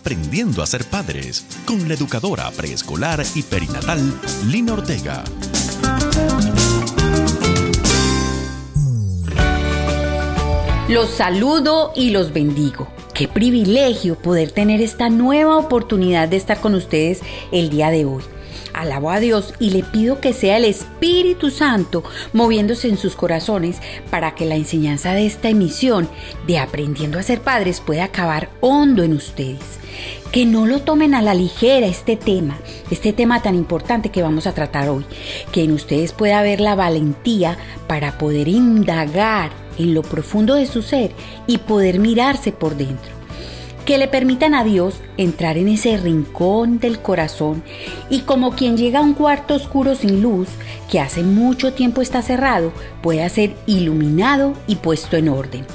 Aprendiendo a ser padres con la educadora preescolar y perinatal Lina Ortega. Los saludo y los bendigo. Qué privilegio poder tener esta nueva oportunidad de estar con ustedes el día de hoy. Alabo a Dios y le pido que sea el Espíritu Santo moviéndose en sus corazones para que la enseñanza de esta emisión de Aprendiendo a ser padres pueda acabar hondo en ustedes. Que no lo tomen a la ligera este tema, este tema tan importante que vamos a tratar hoy. Que en ustedes pueda haber la valentía para poder indagar en lo profundo de su ser y poder mirarse por dentro que le permitan a Dios entrar en ese rincón del corazón y como quien llega a un cuarto oscuro sin luz, que hace mucho tiempo está cerrado, pueda ser iluminado y puesto en orden.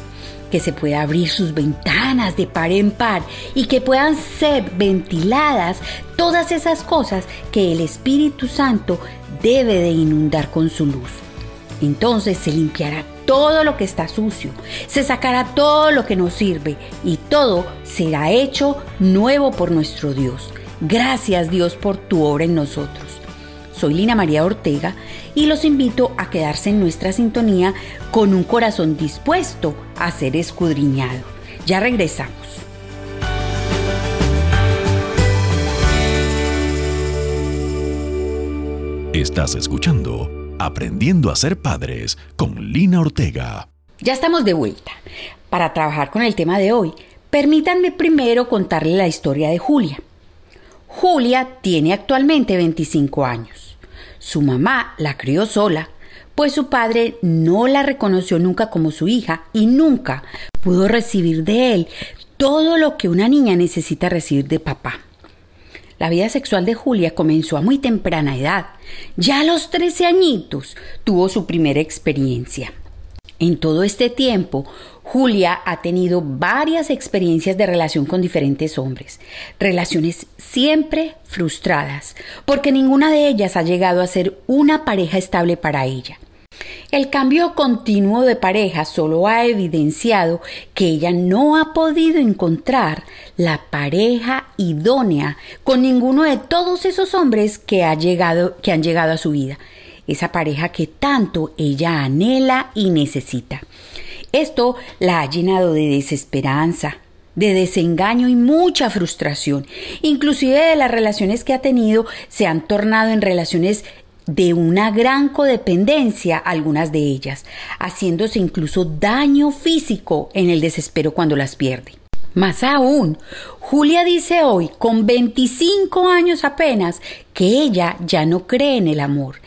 Que se pueda abrir sus ventanas de par en par y que puedan ser ventiladas todas esas cosas que el Espíritu Santo debe de inundar con su luz. Entonces se limpiará todo lo que está sucio, se sacará todo lo que nos sirve y todo será hecho nuevo por nuestro Dios. Gracias Dios por tu obra en nosotros. Soy Lina María Ortega y los invito a quedarse en nuestra sintonía con un corazón dispuesto a ser escudriñado. Ya regresamos. Estás escuchando Aprendiendo a ser padres con Lina Ortega. Ya estamos de vuelta. Para trabajar con el tema de hoy, permítanme primero contarle la historia de Julia. Julia tiene actualmente 25 años. Su mamá la crió sola, pues su padre no la reconoció nunca como su hija y nunca pudo recibir de él todo lo que una niña necesita recibir de papá. La vida sexual de Julia comenzó a muy temprana edad. Ya a los 13 añitos tuvo su primera experiencia. En todo este tiempo, Julia ha tenido varias experiencias de relación con diferentes hombres, relaciones siempre frustradas, porque ninguna de ellas ha llegado a ser una pareja estable para ella. El cambio continuo de pareja solo ha evidenciado que ella no ha podido encontrar la pareja idónea con ninguno de todos esos hombres que, ha llegado, que han llegado a su vida. Esa pareja que tanto ella anhela y necesita. Esto la ha llenado de desesperanza, de desengaño y mucha frustración. Inclusive de las relaciones que ha tenido se han tornado en relaciones de una gran codependencia algunas de ellas, haciéndose incluso daño físico en el desespero cuando las pierde. Más aún, Julia dice hoy, con 25 años apenas, que ella ya no cree en el amor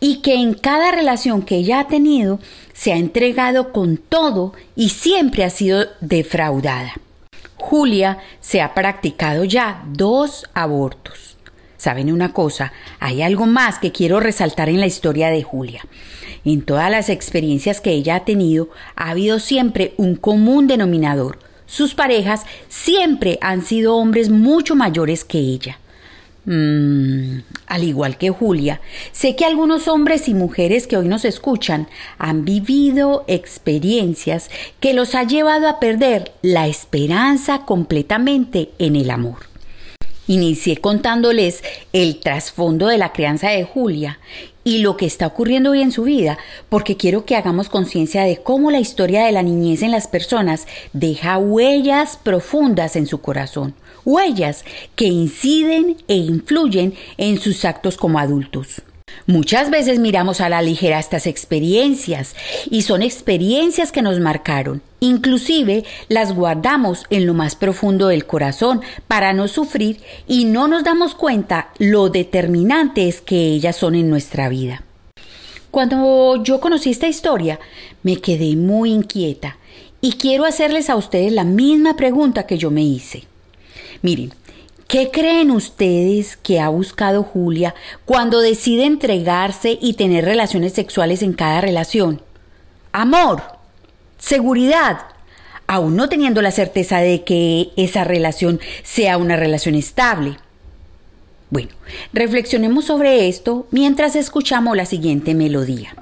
y que en cada relación que ella ha tenido se ha entregado con todo y siempre ha sido defraudada. Julia se ha practicado ya dos abortos. ¿Saben una cosa? Hay algo más que quiero resaltar en la historia de Julia. En todas las experiencias que ella ha tenido, ha habido siempre un común denominador. Sus parejas siempre han sido hombres mucho mayores que ella. Mm, al igual que Julia, sé que algunos hombres y mujeres que hoy nos escuchan han vivido experiencias que los ha llevado a perder la esperanza completamente en el amor. Inicié contándoles el trasfondo de la crianza de Julia y lo que está ocurriendo hoy en su vida, porque quiero que hagamos conciencia de cómo la historia de la niñez en las personas deja huellas profundas en su corazón, huellas que inciden e influyen en sus actos como adultos. Muchas veces miramos a la ligera estas experiencias y son experiencias que nos marcaron. Inclusive las guardamos en lo más profundo del corazón para no sufrir y no nos damos cuenta lo determinantes que ellas son en nuestra vida. Cuando yo conocí esta historia me quedé muy inquieta y quiero hacerles a ustedes la misma pregunta que yo me hice. Miren, ¿Qué creen ustedes que ha buscado Julia cuando decide entregarse y tener relaciones sexuales en cada relación? Amor, seguridad, aún no teniendo la certeza de que esa relación sea una relación estable. Bueno, reflexionemos sobre esto mientras escuchamos la siguiente melodía.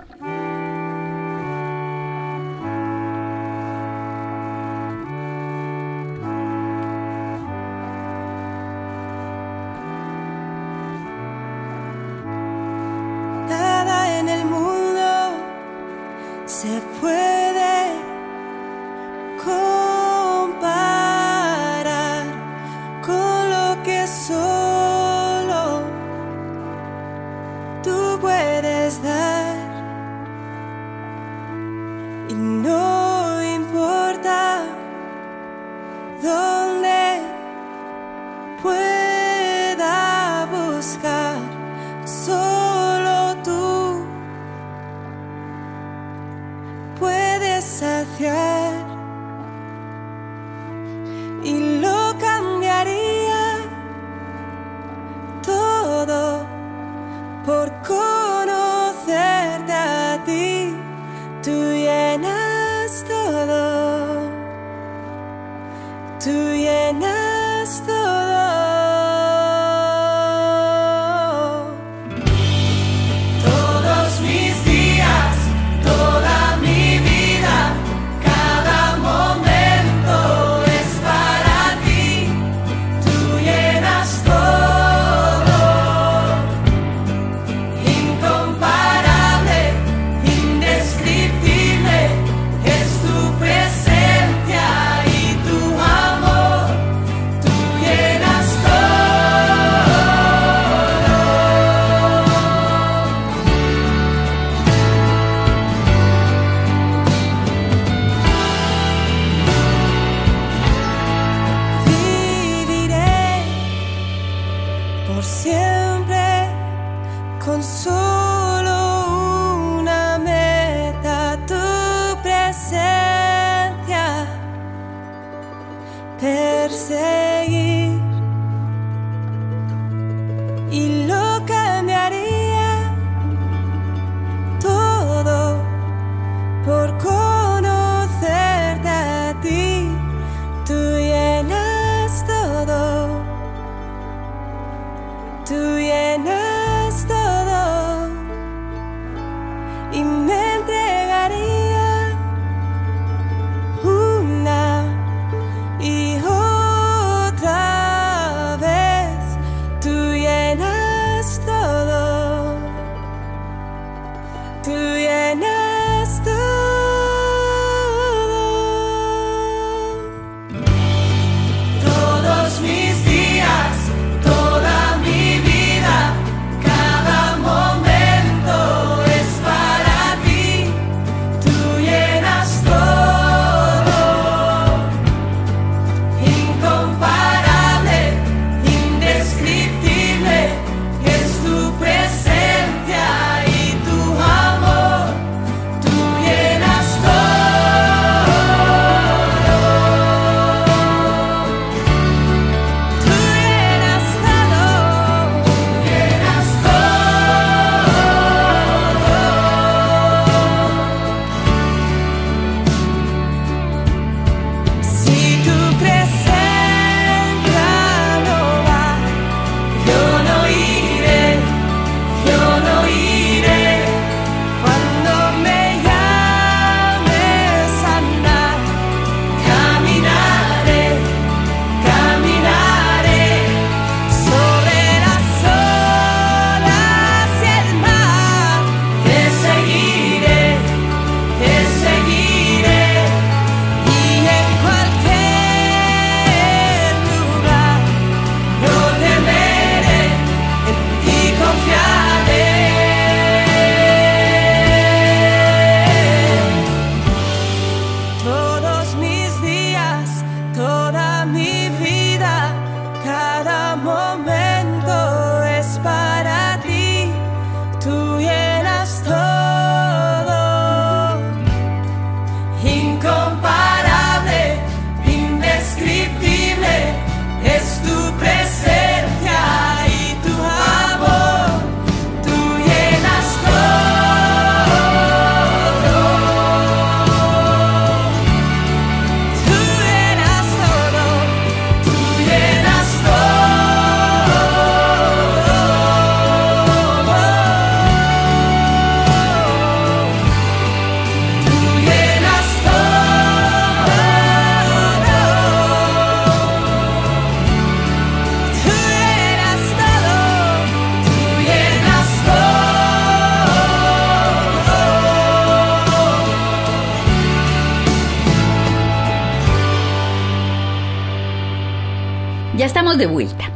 De vuelta.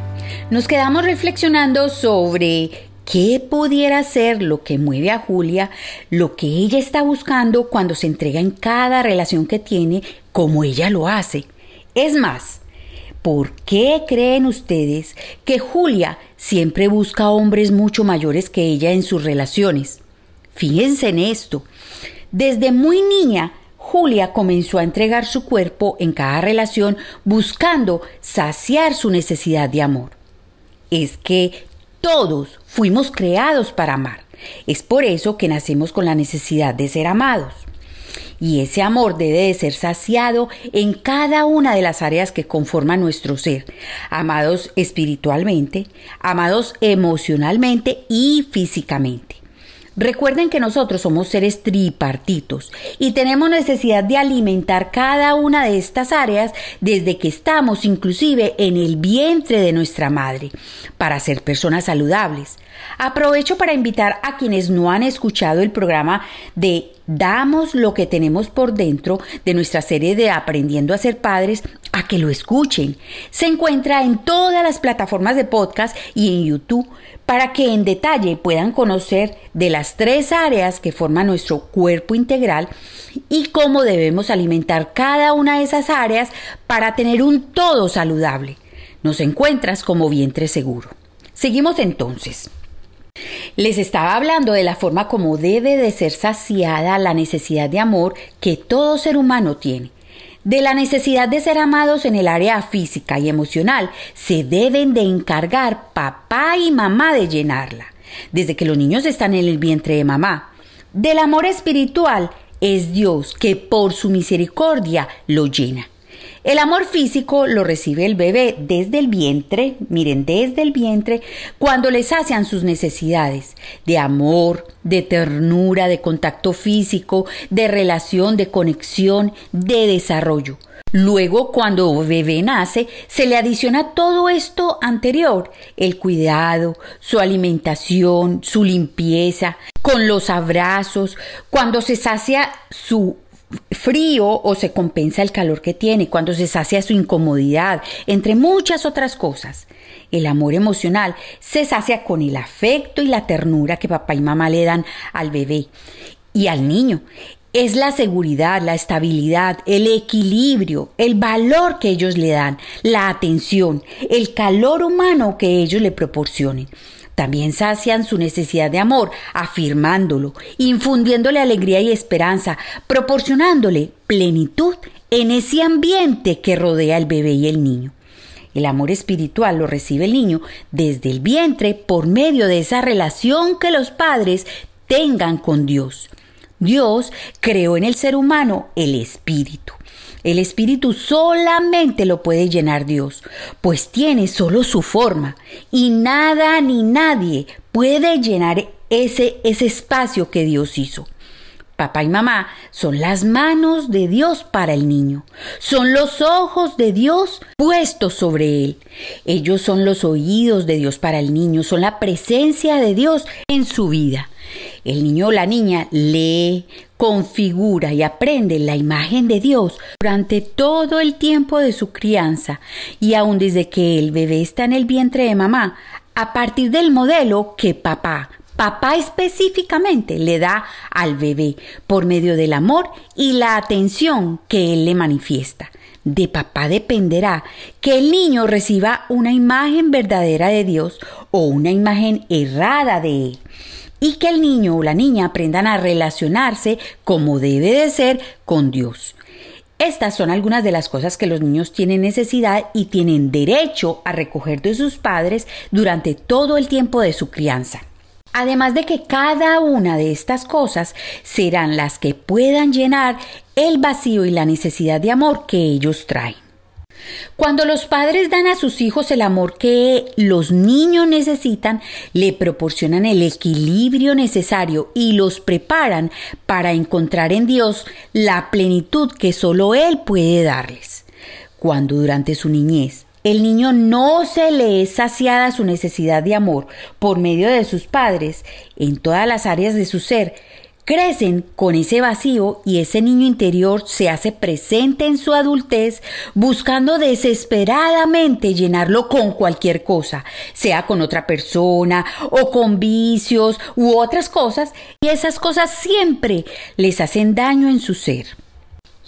Nos quedamos reflexionando sobre qué pudiera ser lo que mueve a Julia, lo que ella está buscando cuando se entrega en cada relación que tiene, como ella lo hace. Es más, ¿por qué creen ustedes que Julia siempre busca hombres mucho mayores que ella en sus relaciones? Fíjense en esto. Desde muy niña, Julia comenzó a entregar su cuerpo en cada relación buscando saciar su necesidad de amor. Es que todos fuimos creados para amar. Es por eso que nacemos con la necesidad de ser amados. Y ese amor debe de ser saciado en cada una de las áreas que conforman nuestro ser, amados espiritualmente, amados emocionalmente y físicamente. Recuerden que nosotros somos seres tripartitos y tenemos necesidad de alimentar cada una de estas áreas desde que estamos inclusive en el vientre de nuestra madre para ser personas saludables. Aprovecho para invitar a quienes no han escuchado el programa de Damos lo que tenemos por dentro de nuestra serie de Aprendiendo a ser padres a que lo escuchen. Se encuentra en todas las plataformas de podcast y en YouTube para que en detalle puedan conocer de las tres áreas que forman nuestro cuerpo integral y cómo debemos alimentar cada una de esas áreas para tener un todo saludable. Nos encuentras como vientre seguro. Seguimos entonces. Les estaba hablando de la forma como debe de ser saciada la necesidad de amor que todo ser humano tiene. De la necesidad de ser amados en el área física y emocional se deben de encargar papá y mamá de llenarla, desde que los niños están en el vientre de mamá. Del amor espiritual es Dios que por su misericordia lo llena. El amor físico lo recibe el bebé desde el vientre, miren, desde el vientre, cuando le sacian sus necesidades de amor, de ternura, de contacto físico, de relación, de conexión, de desarrollo. Luego, cuando bebé nace, se le adiciona todo esto anterior, el cuidado, su alimentación, su limpieza, con los abrazos, cuando se sacia su frío o se compensa el calor que tiene, cuando se sacia su incomodidad, entre muchas otras cosas. El amor emocional se sacia con el afecto y la ternura que papá y mamá le dan al bebé y al niño. Es la seguridad, la estabilidad, el equilibrio, el valor que ellos le dan, la atención, el calor humano que ellos le proporcionen. También sacian su necesidad de amor, afirmándolo, infundiéndole alegría y esperanza, proporcionándole plenitud en ese ambiente que rodea al bebé y el niño. El amor espiritual lo recibe el niño desde el vientre por medio de esa relación que los padres tengan con Dios. Dios creó en el ser humano el espíritu. El espíritu solamente lo puede llenar Dios, pues tiene solo su forma y nada ni nadie puede llenar ese, ese espacio que Dios hizo. Papá y mamá son las manos de Dios para el niño, son los ojos de Dios puestos sobre él. Ellos son los oídos de Dios para el niño, son la presencia de Dios en su vida. El niño o la niña lee, configura y aprende la imagen de Dios durante todo el tiempo de su crianza y aun desde que el bebé está en el vientre de mamá, a partir del modelo que papá, papá específicamente le da al bebé por medio del amor y la atención que él le manifiesta. De papá dependerá que el niño reciba una imagen verdadera de Dios o una imagen errada de él y que el niño o la niña aprendan a relacionarse como debe de ser con Dios. Estas son algunas de las cosas que los niños tienen necesidad y tienen derecho a recoger de sus padres durante todo el tiempo de su crianza. Además de que cada una de estas cosas serán las que puedan llenar el vacío y la necesidad de amor que ellos traen. Cuando los padres dan a sus hijos el amor que los niños necesitan, le proporcionan el equilibrio necesario y los preparan para encontrar en Dios la plenitud que solo Él puede darles. Cuando durante su niñez el niño no se le es saciada su necesidad de amor por medio de sus padres en todas las áreas de su ser, Crecen con ese vacío y ese niño interior se hace presente en su adultez buscando desesperadamente llenarlo con cualquier cosa, sea con otra persona o con vicios u otras cosas, y esas cosas siempre les hacen daño en su ser.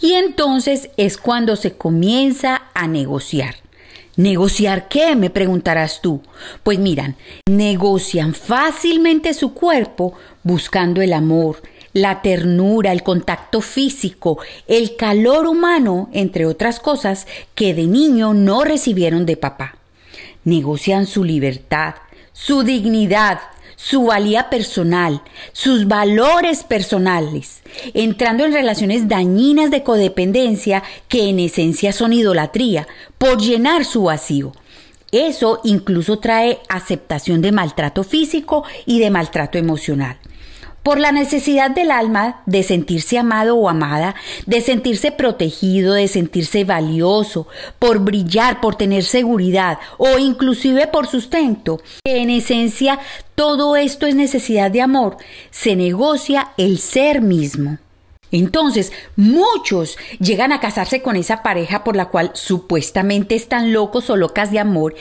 Y entonces es cuando se comienza a negociar. ¿Negociar qué? me preguntarás tú. Pues miran, negocian fácilmente su cuerpo buscando el amor, la ternura, el contacto físico, el calor humano, entre otras cosas que de niño no recibieron de papá. Negocian su libertad, su dignidad, su valía personal, sus valores personales, entrando en relaciones dañinas de codependencia que en esencia son idolatría, por llenar su vacío. Eso incluso trae aceptación de maltrato físico y de maltrato emocional por la necesidad del alma de sentirse amado o amada, de sentirse protegido, de sentirse valioso, por brillar, por tener seguridad o inclusive por sustento. En esencia, todo esto es necesidad de amor. Se negocia el ser mismo. Entonces, muchos llegan a casarse con esa pareja por la cual supuestamente están locos o locas de amor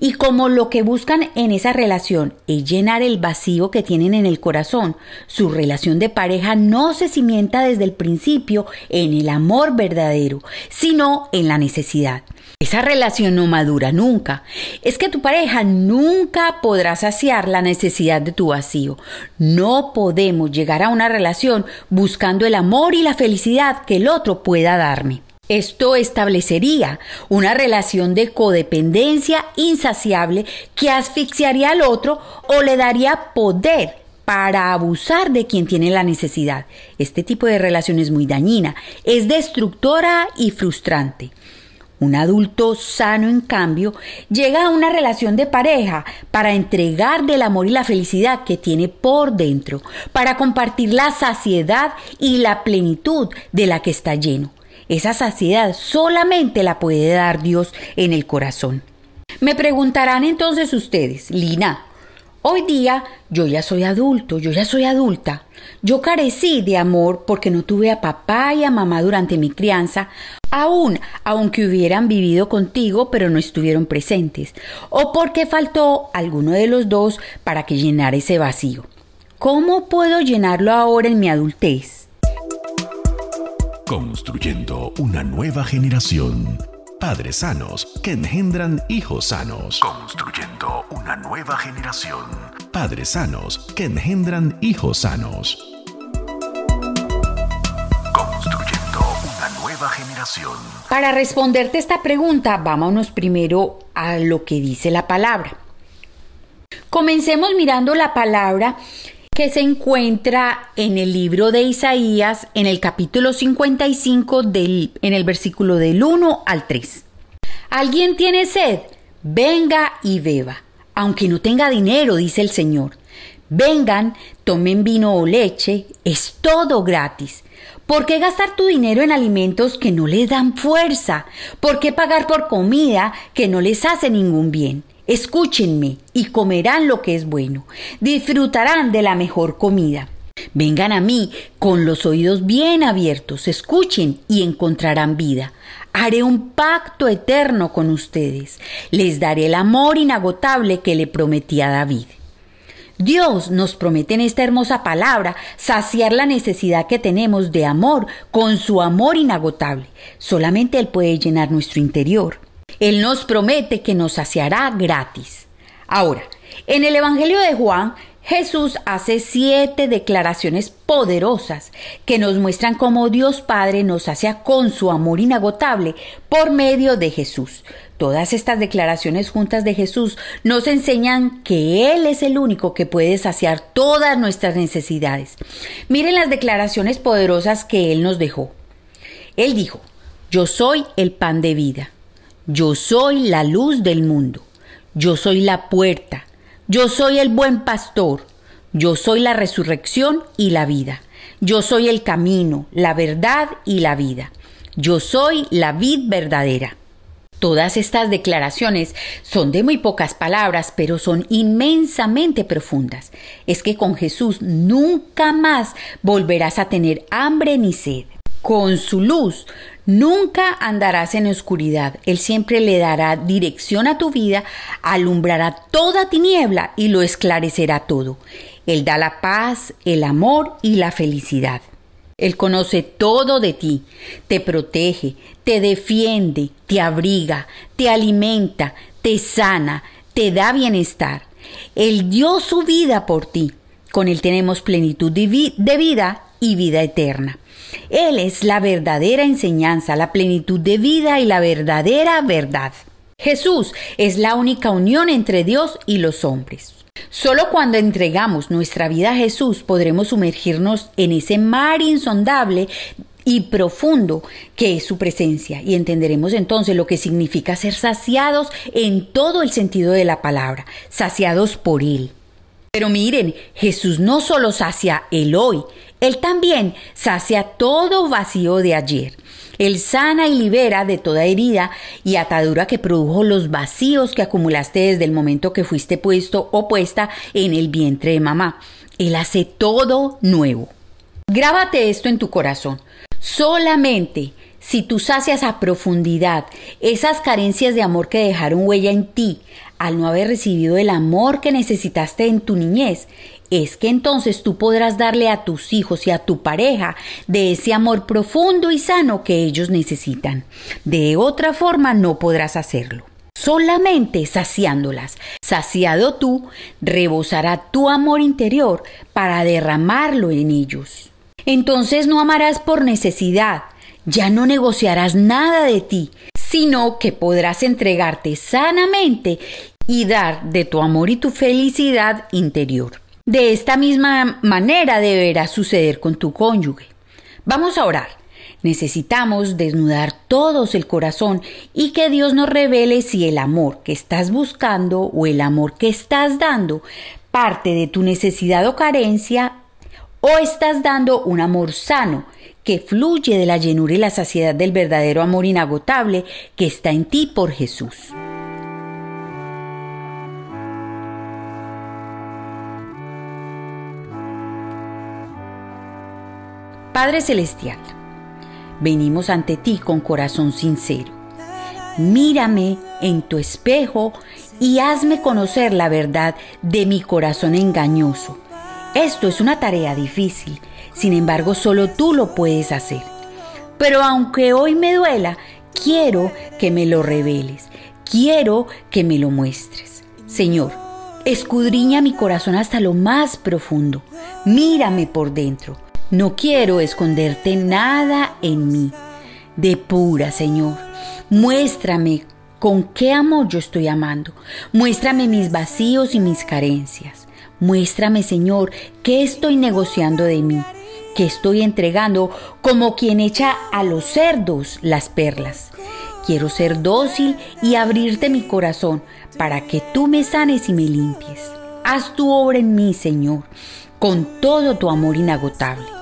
y como lo que buscan en esa relación es llenar el vacío que tienen en el corazón, su relación de pareja no se cimienta desde el principio en el amor verdadero, sino en la necesidad. Esa relación no madura nunca. Es que tu pareja nunca podrá saciar la necesidad de tu vacío. No podemos llegar a una relación buscando el amor y la felicidad que el otro pueda darme. Esto establecería una relación de codependencia insaciable que asfixiaría al otro o le daría poder para abusar de quien tiene la necesidad. Este tipo de relación es muy dañina, es destructora y frustrante. Un adulto sano, en cambio, llega a una relación de pareja para entregar del amor y la felicidad que tiene por dentro, para compartir la saciedad y la plenitud de la que está lleno. Esa saciedad solamente la puede dar Dios en el corazón. Me preguntarán entonces ustedes, Lina, Hoy día yo ya soy adulto, yo ya soy adulta. Yo carecí de amor porque no tuve a papá y a mamá durante mi crianza, aún aunque hubieran vivido contigo pero no estuvieron presentes, o porque faltó alguno de los dos para que llenara ese vacío. ¿Cómo puedo llenarlo ahora en mi adultez? Construyendo una nueva generación padres sanos que engendran hijos sanos. Construyendo una nueva generación. Padres sanos que engendran hijos sanos. Construyendo una nueva generación. Para responderte esta pregunta, vámonos primero a lo que dice la palabra. Comencemos mirando la palabra que se encuentra en el libro de Isaías en el capítulo 55 del, en el versículo del 1 al 3. ¿Alguien tiene sed? Venga y beba, aunque no tenga dinero, dice el Señor. Vengan, tomen vino o leche, es todo gratis. ¿Por qué gastar tu dinero en alimentos que no les dan fuerza? ¿Por qué pagar por comida que no les hace ningún bien? Escúchenme y comerán lo que es bueno. Disfrutarán de la mejor comida. Vengan a mí con los oídos bien abiertos, escuchen y encontrarán vida. Haré un pacto eterno con ustedes. Les daré el amor inagotable que le prometí a David. Dios nos promete en esta hermosa palabra saciar la necesidad que tenemos de amor con su amor inagotable. Solamente Él puede llenar nuestro interior. Él nos promete que nos saciará gratis. Ahora, en el Evangelio de Juan, Jesús hace siete declaraciones poderosas que nos muestran cómo Dios Padre nos sacia con su amor inagotable por medio de Jesús. Todas estas declaraciones juntas de Jesús nos enseñan que Él es el único que puede saciar todas nuestras necesidades. Miren las declaraciones poderosas que Él nos dejó. Él dijo, yo soy el pan de vida. Yo soy la luz del mundo. Yo soy la puerta. Yo soy el buen pastor. Yo soy la resurrección y la vida. Yo soy el camino, la verdad y la vida. Yo soy la vid verdadera. Todas estas declaraciones son de muy pocas palabras, pero son inmensamente profundas. Es que con Jesús nunca más volverás a tener hambre ni sed. Con su luz nunca andarás en oscuridad. Él siempre le dará dirección a tu vida, alumbrará toda tiniebla y lo esclarecerá todo. Él da la paz, el amor y la felicidad. Él conoce todo de ti, te protege, te defiende, te abriga, te alimenta, te sana, te da bienestar. Él dio su vida por ti. Con Él tenemos plenitud de vida y vida eterna. Él es la verdadera enseñanza, la plenitud de vida y la verdadera verdad. Jesús es la única unión entre Dios y los hombres. Solo cuando entregamos nuestra vida a Jesús podremos sumergirnos en ese mar insondable y profundo que es su presencia y entenderemos entonces lo que significa ser saciados en todo el sentido de la palabra, saciados por Él. Pero miren, Jesús no solo sacia el hoy, Él también sacia todo vacío de ayer. Él sana y libera de toda herida y atadura que produjo los vacíos que acumulaste desde el momento que fuiste puesto o puesta en el vientre de mamá. Él hace todo nuevo. Grábate esto en tu corazón. Solamente si tú sacias a profundidad esas carencias de amor que dejaron huella en ti al no haber recibido el amor que necesitaste en tu niñez, es que entonces tú podrás darle a tus hijos y a tu pareja de ese amor profundo y sano que ellos necesitan. De otra forma no podrás hacerlo. Solamente saciándolas. Saciado tú, rebosará tu amor interior para derramarlo en ellos. Entonces no amarás por necesidad, ya no negociarás nada de ti, sino que podrás entregarte sanamente y dar de tu amor y tu felicidad interior. De esta misma manera deberá suceder con tu cónyuge. Vamos a orar. Necesitamos desnudar todos el corazón y que Dios nos revele si el amor que estás buscando o el amor que estás dando parte de tu necesidad o carencia o estás dando un amor sano que fluye de la llenura y la saciedad del verdadero amor inagotable que está en ti por Jesús. Padre Celestial, venimos ante ti con corazón sincero. Mírame en tu espejo y hazme conocer la verdad de mi corazón engañoso esto es una tarea difícil, sin embargo solo tú lo puedes hacer. Pero aunque hoy me duela, quiero que me lo reveles, quiero que me lo muestres. Señor, escudriña mi corazón hasta lo más profundo, mírame por dentro. No quiero esconderte nada en mí. Depura, Señor. Muéstrame con qué amor yo estoy amando. Muéstrame mis vacíos y mis carencias. Muéstrame, Señor, qué estoy negociando de mí, qué estoy entregando como quien echa a los cerdos las perlas. Quiero ser dócil y abrirte mi corazón para que tú me sanes y me limpies. Haz tu obra en mí, Señor, con todo tu amor inagotable.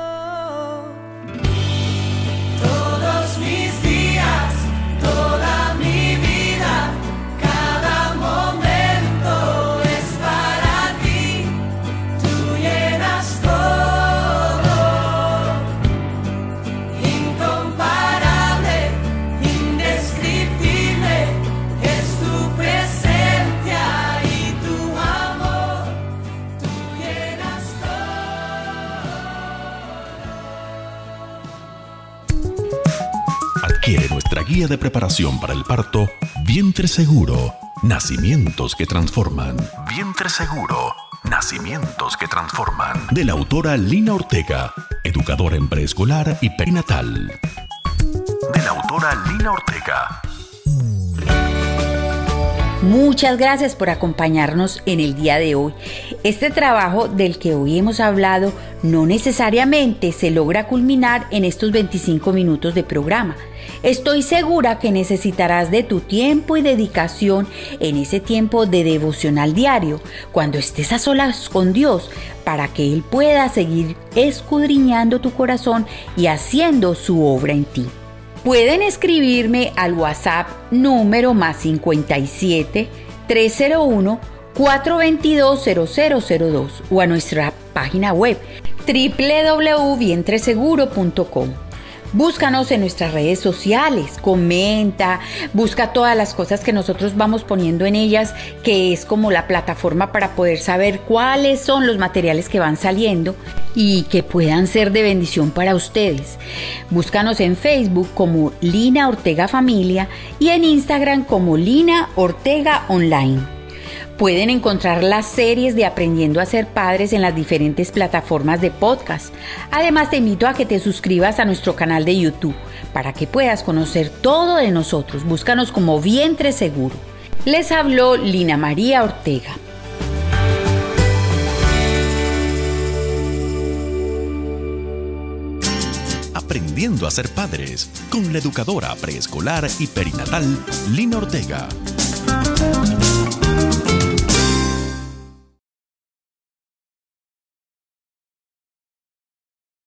De preparación para el parto, Vientre Seguro, Nacimientos que Transforman. Vientre Seguro, Nacimientos que Transforman. De la autora Lina Ortega, educadora en preescolar y perinatal. De la autora Lina Ortega. Muchas gracias por acompañarnos en el día de hoy. Este trabajo del que hoy hemos hablado no necesariamente se logra culminar en estos 25 minutos de programa. Estoy segura que necesitarás de tu tiempo y dedicación en ese tiempo de devocional diario, cuando estés a solas con Dios, para que Él pueda seguir escudriñando tu corazón y haciendo su obra en ti. Pueden escribirme al WhatsApp número más 57 301 422 0002 o a nuestra página web www.vientreseguro.com. Búscanos en nuestras redes sociales, comenta, busca todas las cosas que nosotros vamos poniendo en ellas, que es como la plataforma para poder saber cuáles son los materiales que van saliendo y que puedan ser de bendición para ustedes. Búscanos en Facebook como Lina Ortega Familia y en Instagram como Lina Ortega Online. Pueden encontrar las series de Aprendiendo a ser padres en las diferentes plataformas de podcast. Además te invito a que te suscribas a nuestro canal de YouTube para que puedas conocer todo de nosotros. Búscanos como Vientre Seguro. Les habló Lina María Ortega. Aprendiendo a ser padres con la educadora preescolar y perinatal Lina Ortega.